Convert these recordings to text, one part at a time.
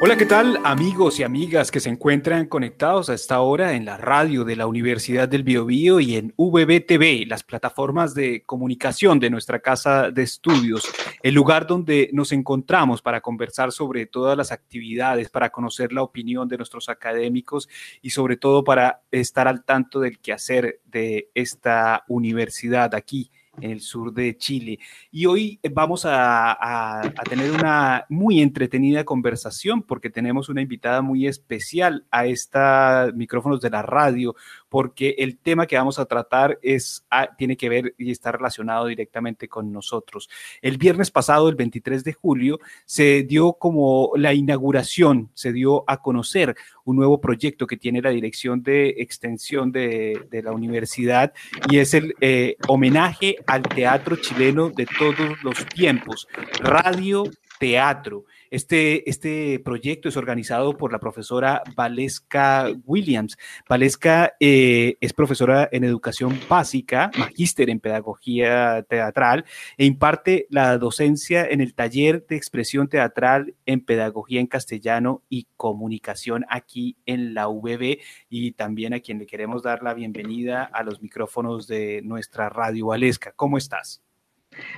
Hola, ¿qué tal amigos y amigas que se encuentran conectados a esta hora en la radio de la Universidad del Biobío y en VBTV, las plataformas de comunicación de nuestra casa de estudios, el lugar donde nos encontramos para conversar sobre todas las actividades, para conocer la opinión de nuestros académicos y sobre todo para estar al tanto del quehacer de esta universidad aquí en el sur de Chile. Y hoy vamos a, tener una muy entretenida conversación porque tenemos una invitada muy especial a estos micrófonos de la radio, porque el tema que vamos a tratar es, ah, tiene que ver y está relacionado directamente con nosotros. El viernes pasado, el 23 de julio, se dio como la inauguración, se dio a conocer un nuevo proyecto que tiene la Dirección de Extensión de, la Universidad y es el eh, homenaje al teatro chileno de todos los tiempos, radio teatro. Este, este proyecto es organizado por la profesora Valesca Williams. Valesca eh, es profesora en educación básica, magíster en pedagogía teatral e imparte la docencia en el taller de expresión teatral en pedagogía en castellano y comunicación aquí en la UBB y también a quien le queremos dar la bienvenida a los micrófonos de nuestra radio Valesca. ¿Cómo estás?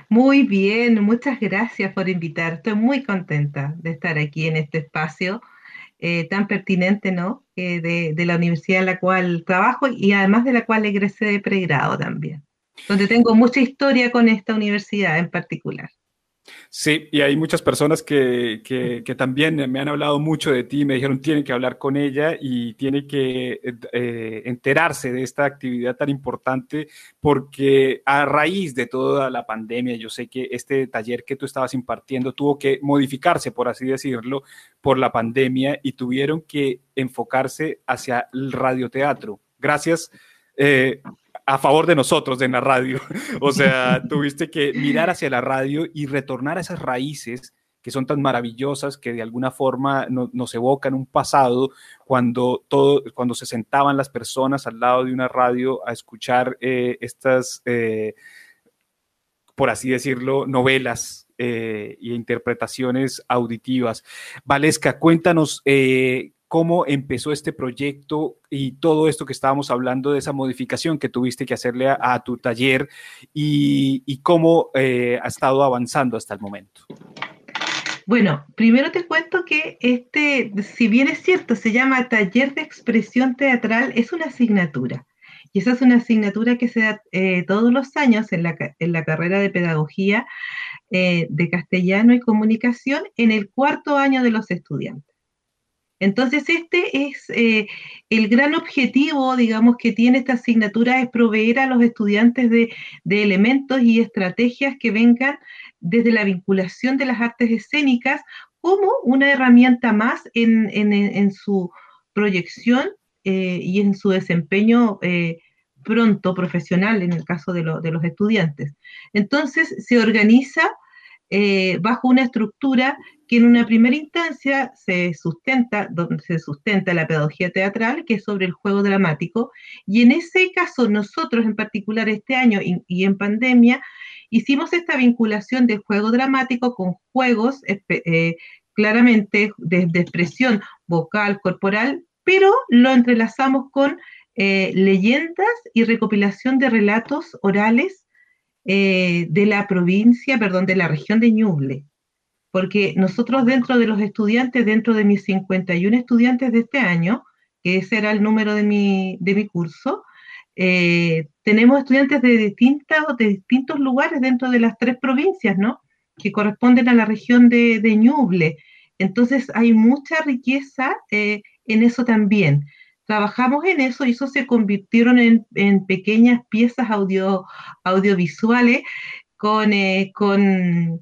Muy bien, muchas gracias por invitar. Estoy muy contenta de estar aquí en este espacio eh, tan pertinente, ¿no? Eh, de, de, la universidad en la cual trabajo y además de la cual egresé de pregrado también, donde tengo mucha historia con esta universidad en particular. Sí, y hay muchas personas que, que, también me han hablado mucho de ti, me dijeron tienen que hablar con ella y tiene que eh, enterarse de esta actividad tan importante porque a raíz de toda la pandemia, yo sé que este taller que tú estabas impartiendo tuvo que modificarse, por así decirlo, por la pandemia y tuvieron que enfocarse hacia el radioteatro. Gracias. Eh, a favor de nosotros en la radio. O sea, tuviste que mirar hacia la radio y retornar a esas raíces que son tan maravillosas que de alguna forma nos evocan un pasado cuando, todo, cuando se sentaban las personas al lado de una radio a escuchar eh, estas, eh, por así decirlo, novelas y interpretaciones auditivas. Valesca, cuéntanos cómo empezó este proyecto y todo esto que estábamos hablando de esa modificación que tuviste que hacerle a, tu taller y, cómo eh, ha estado avanzando hasta el momento. Bueno, primero te cuento que este, si bien es cierto, se llama Taller de Expresión Teatral, es una asignatura. Y esa es una asignatura que se da eh, todos los años en la, carrera de Pedagogía eh, de Castellano y Comunicación en el cuarto año de los estudiantes. Entonces, este es eh, el gran objetivo, digamos, que tiene esta asignatura, es proveer a los estudiantes de, elementos y estrategias que vengan desde la vinculación de las artes escénicas como una herramienta más en, su proyección eh, y en su desempeño eh, pronto profesional, en el caso de, de, los estudiantes. Entonces, se organiza bajo una estructura que en una primera instancia se sustenta, donde se sustenta la pedagogía teatral, que es sobre el juego dramático, y en ese caso nosotros en particular este año y, en pandemia hicimos esta vinculación del juego dramático con juegos eh, claramente de, expresión vocal, corporal, pero lo entrelazamos con eh, leyendas y recopilación de relatos orales eh, de la provincia, perdón, de la región de Ñuble porque nosotros dentro de los estudiantes, dentro de mis 51 estudiantes de este año, que ese era el número de mi, de mi curso, eh, tenemos estudiantes de, distintas, de distintos lugares dentro de las tres provincias, ¿no? Que corresponden a la región de, de Ñuble. Entonces hay mucha riqueza eh, en eso también. Trabajamos en eso y eso se convirtieron en, pequeñas piezas audio, audiovisuales con, eh, con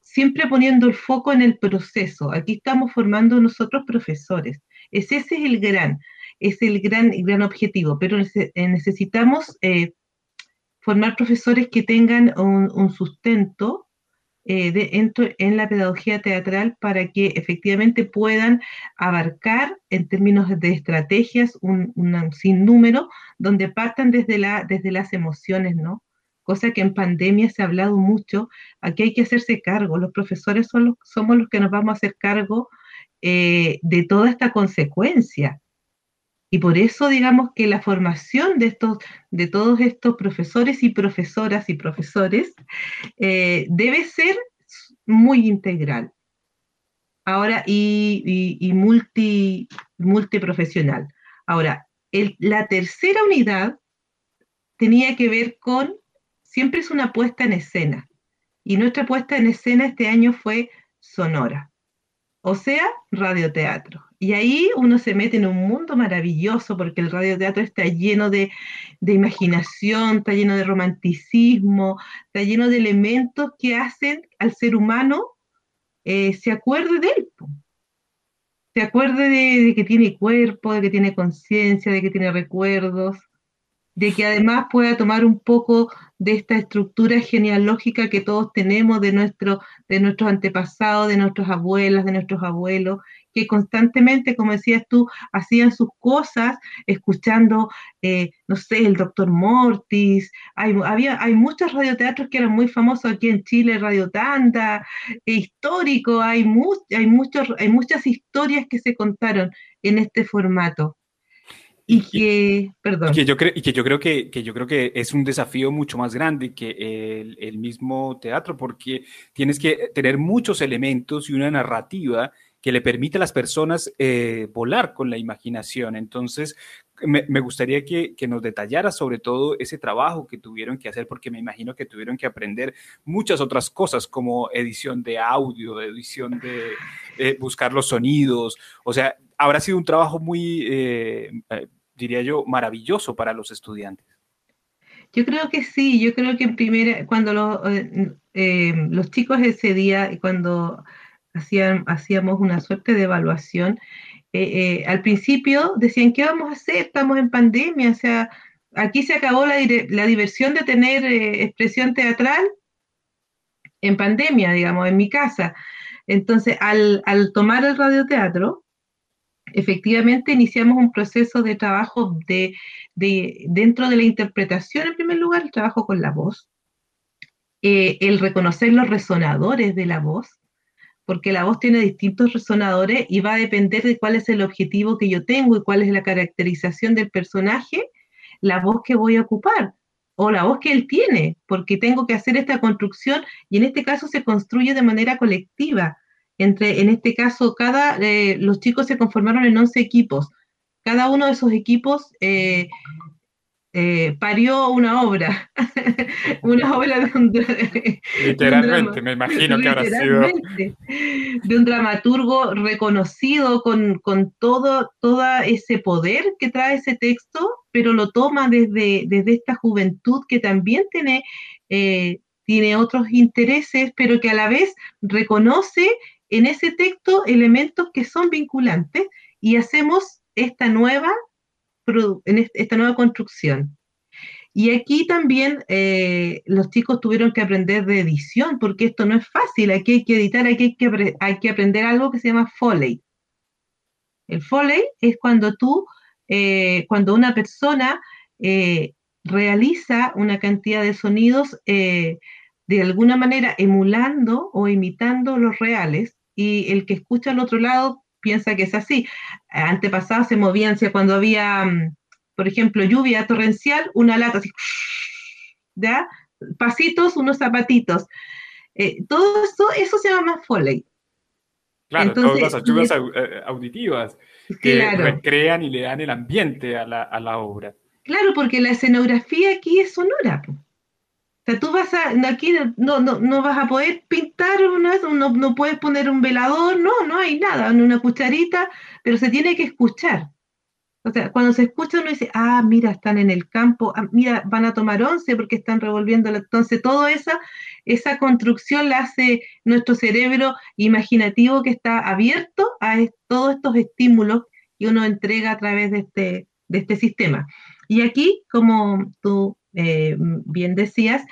siempre poniendo el foco en el proceso. Aquí estamos formando nosotros profesores. ese es el gran, es el gran, gran objetivo, pero eh, necesitamos eh, formar profesores que tengan un, sustento eh, en, la pedagogía teatral para que efectivamente puedan abarcar en términos de estrategias un, un sinnúmero donde partan desde, la, desde las emociones, ¿no? cosa que en pandemia se ha hablado mucho, aquí hay que hacerse cargo, los profesores somos los que nos vamos a hacer cargo eh, de toda esta consecuencia. Y por eso digamos que la formación de, estos, de todos estos profesores y profesoras y profesores eh, debe ser muy integral. Ahora, y, multi, multiprofesional. Ahora, la tercera unidad tenía que ver con, siempre es una puesta en escena. Y nuestra puesta en escena este año fue sonora, o sea, radioteatro. Y ahí uno se mete en un mundo maravilloso porque el radioteatro está lleno de, imaginación, está lleno de romanticismo, está lleno de elementos que hacen al ser humano eh, se acuerde de él. Se acuerde de, que tiene cuerpo, de que tiene conciencia, de que tiene recuerdos, de que además pueda tomar un poco de esta estructura genealógica que todos tenemos de, nuestro, de nuestros antepasados, de nuestras abuelas, de nuestros abuelos, que constantemente, como decías tú, hacían sus cosas escuchando, eh, no sé, el doctor Mortis. Hay, había, hay muchos radioteatros que eran muy famosos aquí en Chile, Radio Tanda, e histórico, hay, hay, muchos, hay muchas historias que se contaron en este formato. Y que, perdón. Que yo creo, y que yo creo que, que, yo creo que es un desafío mucho más grande que el, el, mismo teatro, porque tienes que tener muchos elementos y una narrativa que le permite a las personas eh, volar con la imaginación. Entonces, me, me gustaría que, que, nos detallara sobre todo ese trabajo que tuvieron que hacer, porque me imagino que tuvieron que aprender muchas otras cosas como edición de audio, edición de eh, buscar los sonidos. O sea, habrá sido un trabajo muy, eh, eh, diría yo, maravilloso para los estudiantes. Yo creo que sí, yo creo que en primera, cuando los, eh, los chicos ese día, cuando hacían, hacíamos una suerte de evaluación. Eh, eh, al principio decían, ¿qué vamos a hacer? Estamos en pandemia, o sea, aquí se acabó la, diversión de tener expresión teatral en pandemia, digamos, en mi casa. Entonces, al, tomar el radioteatro, efectivamente iniciamos un proceso de trabajo de, dentro de la interpretación, en primer lugar, el trabajo con la voz, el reconocer los resonadores de la voz, porque la voz tiene distintos resonadores y va a depender de cuál es el objetivo que yo tengo y cuál es la caracterización del personaje, la voz que voy a ocupar o la voz que él tiene, porque tengo que hacer esta construcción y en este caso se construye de manera colectiva. Entre, en este caso, cada, eh, los chicos se conformaron en 11 equipos. Cada uno de esos equipos eh, eh, parió una obra, una obra de un, literalmente, me imagino que habrá sido. De un dramaturgo reconocido con, con todo, ese poder que trae ese texto, pero lo toma desde, desde esta juventud que también tiene, eh, tiene otros intereses, pero que a la vez reconoce en ese texto elementos que son vinculantes y hacemos esta nueva esta nueva construcción. Y aquí también eh, los chicos tuvieron que aprender de edición, porque esto no es fácil, aquí hay que editar, aquí hay que, hay que aprender algo que se llama Foley. El Foley es cuando tú, eh, cuando una persona eh, realiza una cantidad de sonidos de alguna manera emulando o imitando los reales, y el que escucha al otro lado piensa que es así. Antepasados se movían, cuando había, mm, por ejemplo, lluvia torrencial, una lata así, ¿ya? Pasitos, unos zapatitos. Eh, todo eso, eso se llama Foley. Claro, todas las eh, auditivas que recrean y le dan el ambiente a la, a la obra. Claro, porque la escenografía aquí es sonora. O sea, tú vas a, aquí no, no, no vas a poder pintar, no, no puedes poner un velador, no, no hay nada, una cucharita, pero se tiene que escuchar. O sea, cuando se escucha uno dice, ah, mira, están en el campo, ah, mira, van a tomar once porque están revolviendo. Entonces, toda esa, esa construcción la hace nuestro cerebro imaginativo que está abierto a todos estos estímulos que uno entrega a través de este, de este sistema. Y aquí, como tú eh, bien decías,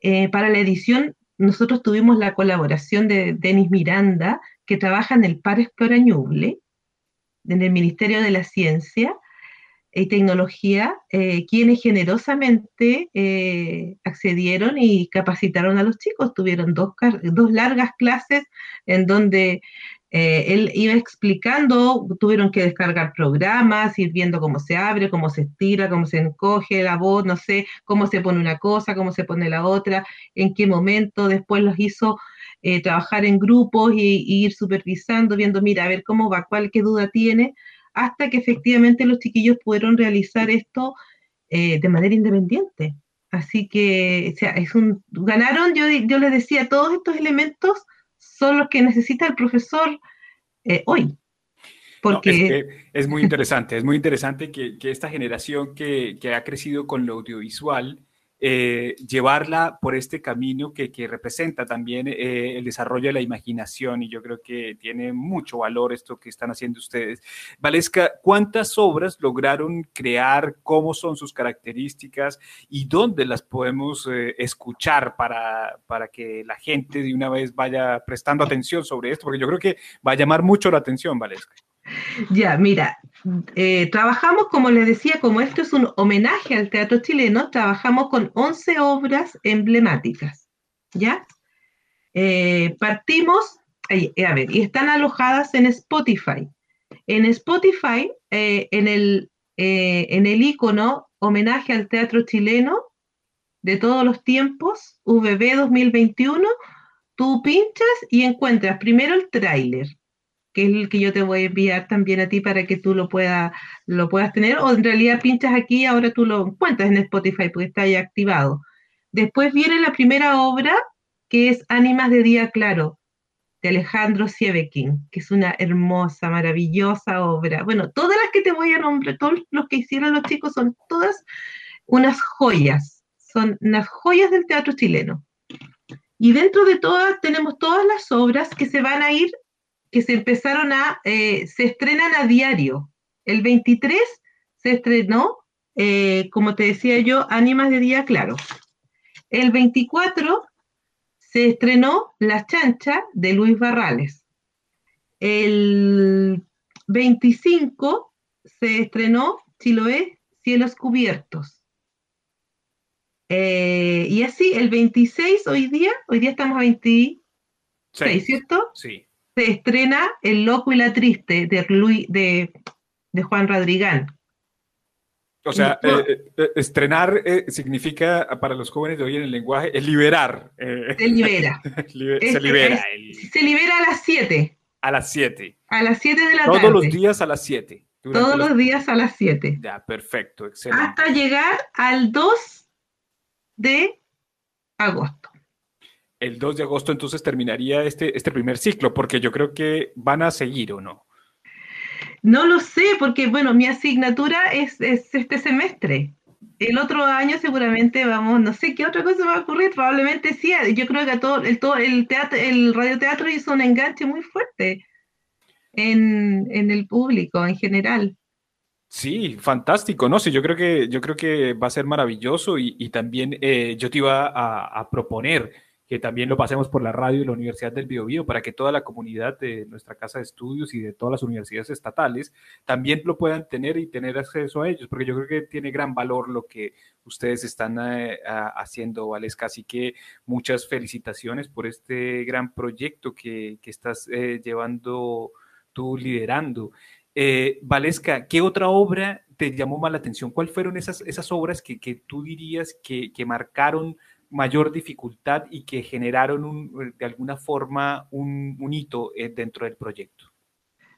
eh, para la edición nosotros tuvimos la colaboración de Denis Miranda, que trabaja en el Par Explorañuble, en el Ministerio de la Ciencia y Tecnología, eh, quienes generosamente accedieron y capacitaron a los chicos. Tuvieron dos, dos largas clases en donde Eh, él iba explicando, tuvieron que descargar programas, ir viendo cómo se abre, cómo se estira, cómo se encoge la voz, no sé, cómo se pone una cosa, cómo se pone la otra, en qué momento. Después los hizo eh, trabajar en grupos y, ir supervisando, viendo, mira, a ver cómo va, cuál, qué duda tiene, hasta que efectivamente los chiquillos pudieron realizar esto eh, de manera independiente. Así que, o sea, es un, ganaron, yo, yo les decía, todos estos elementos son los que necesita el profesor eh, hoy. Porque... es, muy interesante, es muy interesante que, esta generación que, que, ha crecido con lo audiovisual eh, llevarla por este camino que, representa también eh, el desarrollo de la imaginación y yo creo que tiene mucho valor esto que están haciendo ustedes. Valesca, ¿cuántas obras lograron crear? ¿Cómo son sus características? ¿Y dónde las podemos eh, escuchar para, para que la gente de una vez vaya prestando atención sobre esto? Porque yo creo que va a llamar mucho la atención, Valesca. Ya, mira, eh, trabajamos, como les decía, como esto es un homenaje al teatro chileno, trabajamos con 11 obras emblemáticas, ¿ya? Eh, partimos, eh, a ver, y están alojadas en Spotify. En Spotify, en, el, en el icono homenaje al teatro chileno de todos los tiempos, VB 2021, tú pinchas y encuentras primero el tráiler, que es el que yo te voy a enviar también a ti para que tú lo, puedas lo puedas tener, o en realidad pinchas aquí y ahora tú lo encuentras en Spotify porque está ya activado. Después viene la primera obra, que es Ánimas de Día Claro, de Alejandro Sievekin, que es una hermosa, maravillosa obra. Bueno, todas las que te voy a nombrar, todos los que hicieron los chicos son todas unas joyas, son unas joyas del teatro chileno. Y dentro de todas tenemos todas las obras que se van a ir que se empezaron a, eh, se estrenan a diario. El 23 se estrenó, eh, como te decía yo, Ánimas de Día Claro. El 24 se estrenó La Chancha de Luis Barrales. El 25 se estrenó Chiloé, Cielos Cubiertos. Eh, y así, el 26, hoy día, hoy día estamos a 26, ¿cierto? Sí se estrena El Loco y la Triste de, de, de Juan Radrigán. O sea, eh, eh, estrenar eh, significa para los jóvenes de hoy en el lenguaje es liberar. se libera. se libera. Se libera a las 7. A las 7. A las 7 de la Todos tarde. Todos los días a las 7. Todos los días a las 7. Ya, perfecto, excelente. Hasta llegar al 2 de agosto el 2 de agosto entonces terminaría este, este primer ciclo, porque yo creo que van a seguir o no. No lo sé, porque bueno, mi asignatura es, este semestre. El otro año seguramente vamos, no sé qué otra cosa va a ocurrir, probablemente sí. Yo creo que todo el, todo el, teatro, el radioteatro hizo un enganche muy fuerte en, el público en general. Sí, fantástico, ¿no? Sí, yo creo que, yo creo que va a ser maravilloso y, también eh, yo te iba a, a proponer que también lo pasemos por la radio de la Universidad del Biobío para que toda la comunidad de nuestra casa de estudios y de todas las universidades estatales también lo puedan tener y tener acceso a ellos, porque yo creo que tiene gran valor lo que ustedes están eh, haciendo, Valesca. Así que muchas felicitaciones por este gran proyecto que, estás eh, llevando tú liderando. Eh, Valesca, ¿qué otra obra te llamó más la atención? ¿Cuáles fueron esas, esas obras que, que tú dirías que, que marcaron mayor dificultad y que generaron de alguna forma un, hito eh, dentro del proyecto?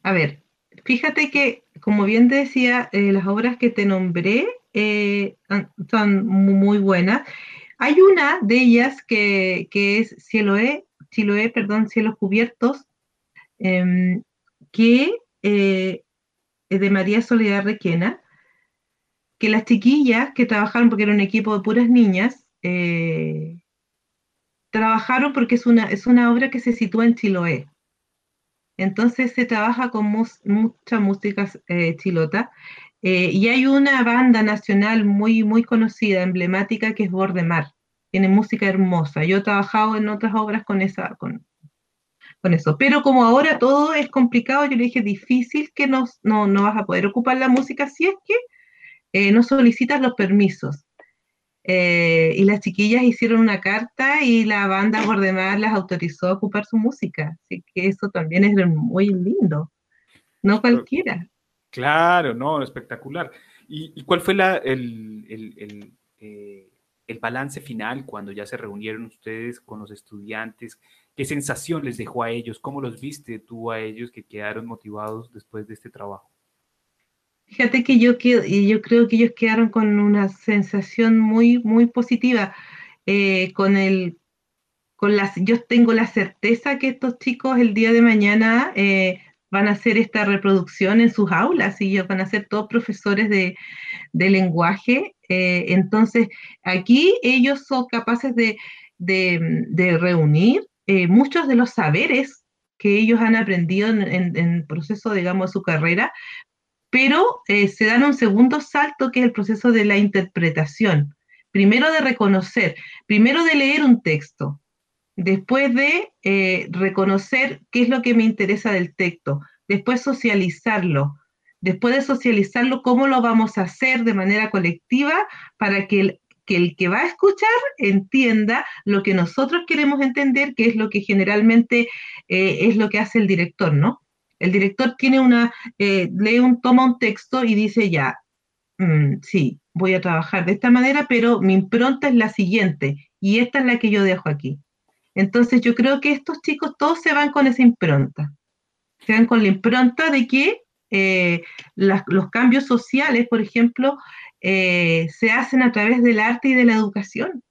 A ver, fíjate que, como bien decía, eh, las obras que te nombré eh, son muy buenas. Hay una de ellas que, es Cielo Chiloé, perdón, Cielos Cubiertos, em, que es de María Soledad Requena, que las chiquillas que trabajaron, porque era un equipo de puras niñas, eh, trabajaron porque es una, es una obra que se sitúa en Chiloé. Entonces se trabaja con mucha música eh, chilota. Eh, y hay una banda nacional muy, muy conocida, emblemática, que es Bordemar. Tiene música hermosa. Yo he trabajado en otras obras con, esa, con, con eso. Pero como ahora todo es complicado, yo le dije, difícil que no, no vas a poder ocupar la música si es que no solicitas los permisos. Eh, y las chiquillas hicieron una carta y la banda por demás las autorizó a ocupar su música. Así que eso también es muy lindo. No cualquiera. Claro, no, espectacular. ¿Y, cuál fue la, el, el, eh, el, balance final cuando ya se reunieron ustedes con los estudiantes? ¿Qué sensación les dejó a ellos? ¿Cómo los viste tú a ellos que quedaron motivados después de este trabajo? Fíjate que yo, yo creo que ellos quedaron con una sensación muy, positiva. Eh, con el, yo tengo la certeza que estos chicos el día de mañana eh, van a hacer esta reproducción en sus aulas y ellos van a ser todos profesores de, lenguaje. Eh, entonces, aquí ellos son capaces de, reunir muchos de los saberes que ellos han aprendido en, el proceso, digamos, de su carrera, pero eh, se dan un segundo salto que es el proceso de la interpretación. Primero de reconocer, primero de leer un texto, después de eh, reconocer qué es lo que me interesa del texto, después socializarlo, después de socializarlo, cómo lo vamos a hacer de manera colectiva para que el que, va a escuchar entienda lo que nosotros queremos entender, que es lo que generalmente eh, es lo que hace el director, ¿no? El director tiene una, eh, lee un, toma un texto y dice ya, mm, sí, voy a trabajar de esta manera, pero mi impronta es la siguiente y esta es la que yo dejo aquí. Entonces yo creo que estos chicos todos se van con esa impronta, se van con la impronta de que eh, los cambios sociales, por ejemplo, eh, se hacen a través del arte y de la educación.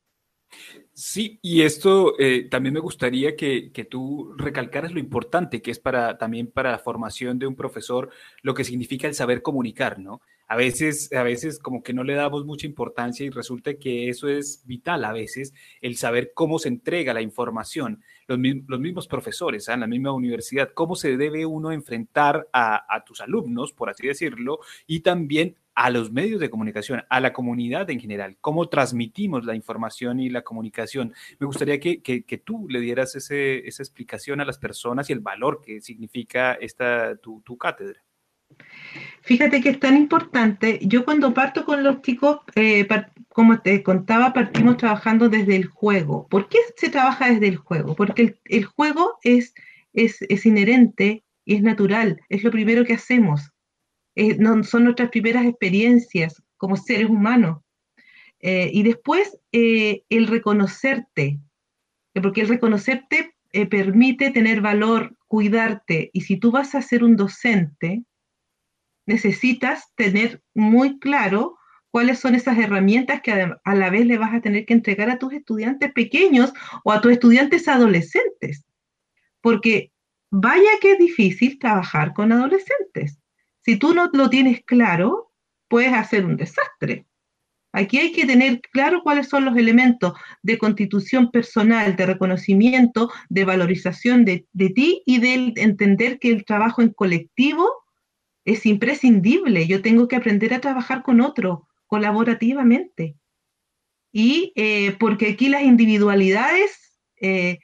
Sí, y esto eh, también me gustaría que, tú recalcaras lo importante que es para también para la formación de un profesor, lo que significa el saber comunicar, ¿no? A veces, a veces como que no le damos mucha importancia y resulta que eso es vital a veces, el saber cómo se entrega la información. Los, mismos profesores ¿ah? en la misma universidad, cómo se debe uno enfrentar a, a tus alumnos, por así decirlo, y también a los medios de comunicación, a la comunidad en general, cómo transmitimos la información y la comunicación. Me gustaría que, tú le dieras ese, esa explicación a las personas y el valor que significa esta, tu, cátedra. Fíjate que es tan importante. Yo cuando parto con los chicos, eh, como te contaba, partimos trabajando desde el juego. ¿Por qué se trabaja desde el juego? Porque el, juego es, es, es inherente y es natural, es lo primero que hacemos. Eh, no, son nuestras primeras experiencias como seres humanos. Eh, y después eh, el reconocerte, porque el reconocerte permite tener valor, cuidarte. Y si tú vas a ser un docente, necesitas tener muy claro cuáles son esas herramientas que a la vez le vas a tener que entregar a tus estudiantes pequeños o a tus estudiantes adolescentes. Porque vaya que es difícil trabajar con adolescentes. Si tú no lo tienes claro, puedes hacer un desastre. Aquí hay que tener claro cuáles son los elementos de constitución personal, de reconocimiento, de valorización de, ti y de entender que el trabajo en colectivo es imprescindible. Yo tengo que aprender a trabajar con otro colaborativamente. Y eh, porque aquí las individualidades eh,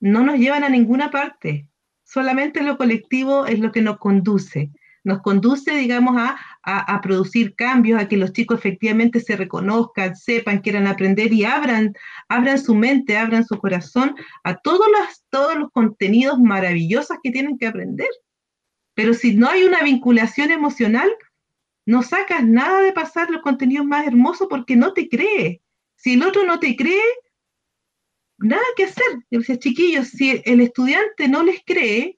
no nos llevan a ninguna parte. Solamente lo colectivo es lo que nos conduce nos conduce, digamos, a, producir cambios, a que los chicos efectivamente se reconozcan, sepan, quieran aprender y abran, abran su mente, abran su corazón a todos los, todos los contenidos maravillosos que tienen que aprender. Pero si no hay una vinculación emocional, no sacas nada de pasar los contenidos más hermosos porque no te cree. Si el otro no te cree, nada que hacer. Decía, chiquillos, si el estudiante no les cree,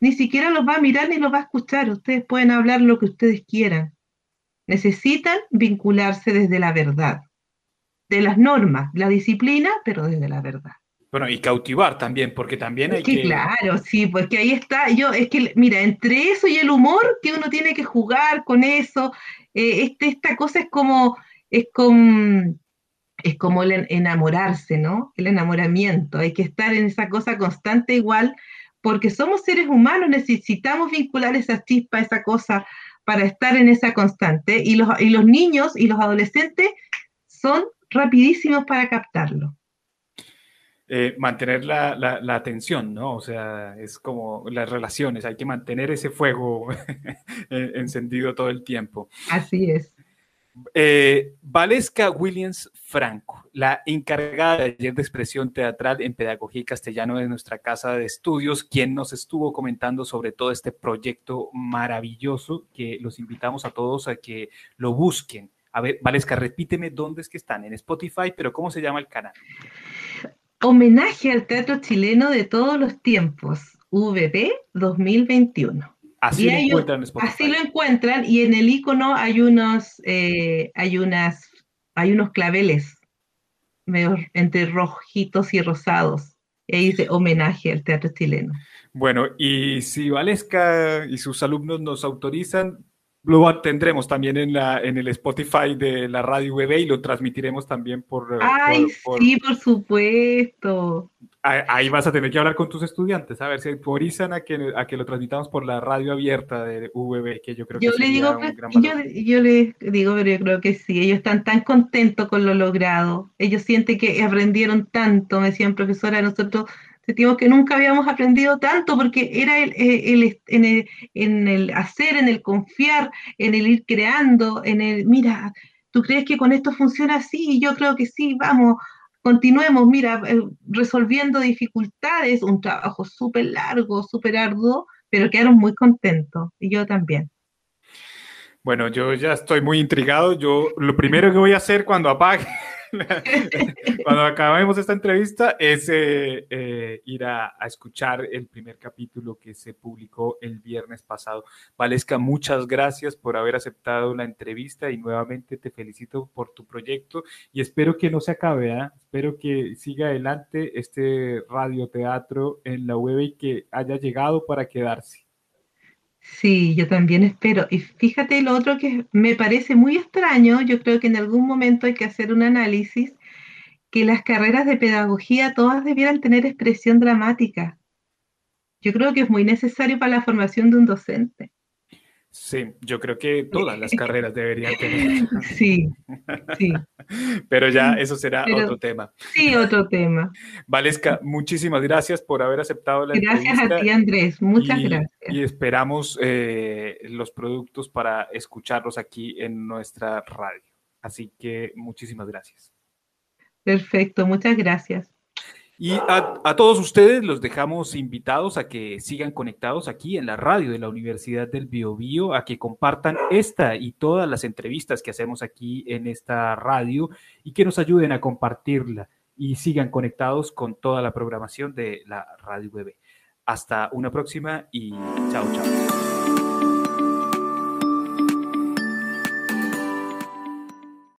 ni siquiera los va a mirar ni los va a escuchar. Ustedes pueden hablar lo que ustedes quieran. Necesitan vincularse desde la verdad, de las normas, la disciplina, pero desde la verdad. Bueno, y cautivar también, porque también hay que... Claro, sí, porque ahí está, yo, es que, mira, entre eso y el humor, que uno tiene que jugar con eso, eh, este, esta cosa es como, es como, es como el enamorarse, ¿no? El enamoramiento, hay que estar en esa cosa constante igual porque somos seres humanos, necesitamos vincular esa chispa, esa cosa, para estar en esa constante. Y los, y los niños y los adolescentes son rapidísimos para captarlo. Eh, mantener la, la, atención, ¿no? O sea, es como las relaciones, hay que mantener ese fuego encendido todo el tiempo. Así es. Eh, Valesca Williams Franco, la encargada de ayer de expresión teatral en Pedagogía y Castellano de nuestra casa de estudios, quien nos estuvo comentando sobre todo este proyecto maravilloso que los invitamos a todos a que lo busquen. A ver, Valesca, repíteme dónde es que están, en Spotify, pero ¿cómo se llama el canal? Homenaje al teatro chileno de todos los tiempos, VP 2021. Así lo encuentran Así lo encuentran y en el icono hay unos, eh, hay unas, hay unos claveles medio entre rojitos y rosados. Y ahí dice homenaje al teatro chileno. Bueno, y si Valesca y sus alumnos nos autorizan, lo tendremos también en, la, en el Spotify de la radio UBB y lo transmitiremos también por... Eh, Ay, sí, por supuesto. Ahí vas a tener que hablar con tus estudiantes, a ver si autorizan a que, a que lo transmitamos por la radio abierta de UBB, que yo creo que yo le digo, un gran yo, yo les digo, pero yo creo que sí, ellos están tan contentos con lo logrado, ellos sienten que aprendieron tanto, me decían profesora, nosotros sentimos que nunca habíamos aprendido tanto porque era el, eh, el, en, el, en el hacer, en el confiar, en el ir creando, en el, mira, ¿tú crees que con esto funciona así? Yo creo que sí, vamos, continuemos, mira, eh, resolviendo dificultades, un trabajo súper largo, súper arduo, pero quedaron muy contentos, y yo también. Bueno, yo ya estoy muy intrigado. Yo lo primero que voy a hacer cuando apague cuando acabemos esta entrevista es eh, ir a, escuchar el primer capítulo que se publicó el viernes pasado. Valesca, muchas gracias por haber aceptado la entrevista y nuevamente te felicito por tu proyecto y espero que no se acabe, ¿ah? espero que siga adelante este radioteatro en la web y que haya llegado para quedarse. Sí, yo también espero. Y fíjate lo otro que me parece muy extraño, yo creo que en algún momento hay que hacer un análisis, que las carreras de pedagogía todas debieran tener expresión dramática. Yo creo que es muy necesario para la formación de un docente. Sí, yo creo que todas las carreras deberían tener. Sí, sí. Pero ya eso será otro tema. Sí, otro tema. Valesca, muchísimas gracias por haber aceptado la gracias Gracias a ti, Andrés. Muchas gracias. Y esperamos eh, los productos para escucharlos aquí en nuestra radio. Así que muchísimas gracias. Perfecto, muchas gracias. Y a, todos ustedes los dejamos invitados a que sigan conectados aquí en la radio de la Universidad del Biobío, a que compartan esta y todas las entrevistas que hacemos aquí en esta radio y que nos ayuden a compartirla y sigan conectados con toda la programación de la radio web. Hasta una próxima y chao, chao.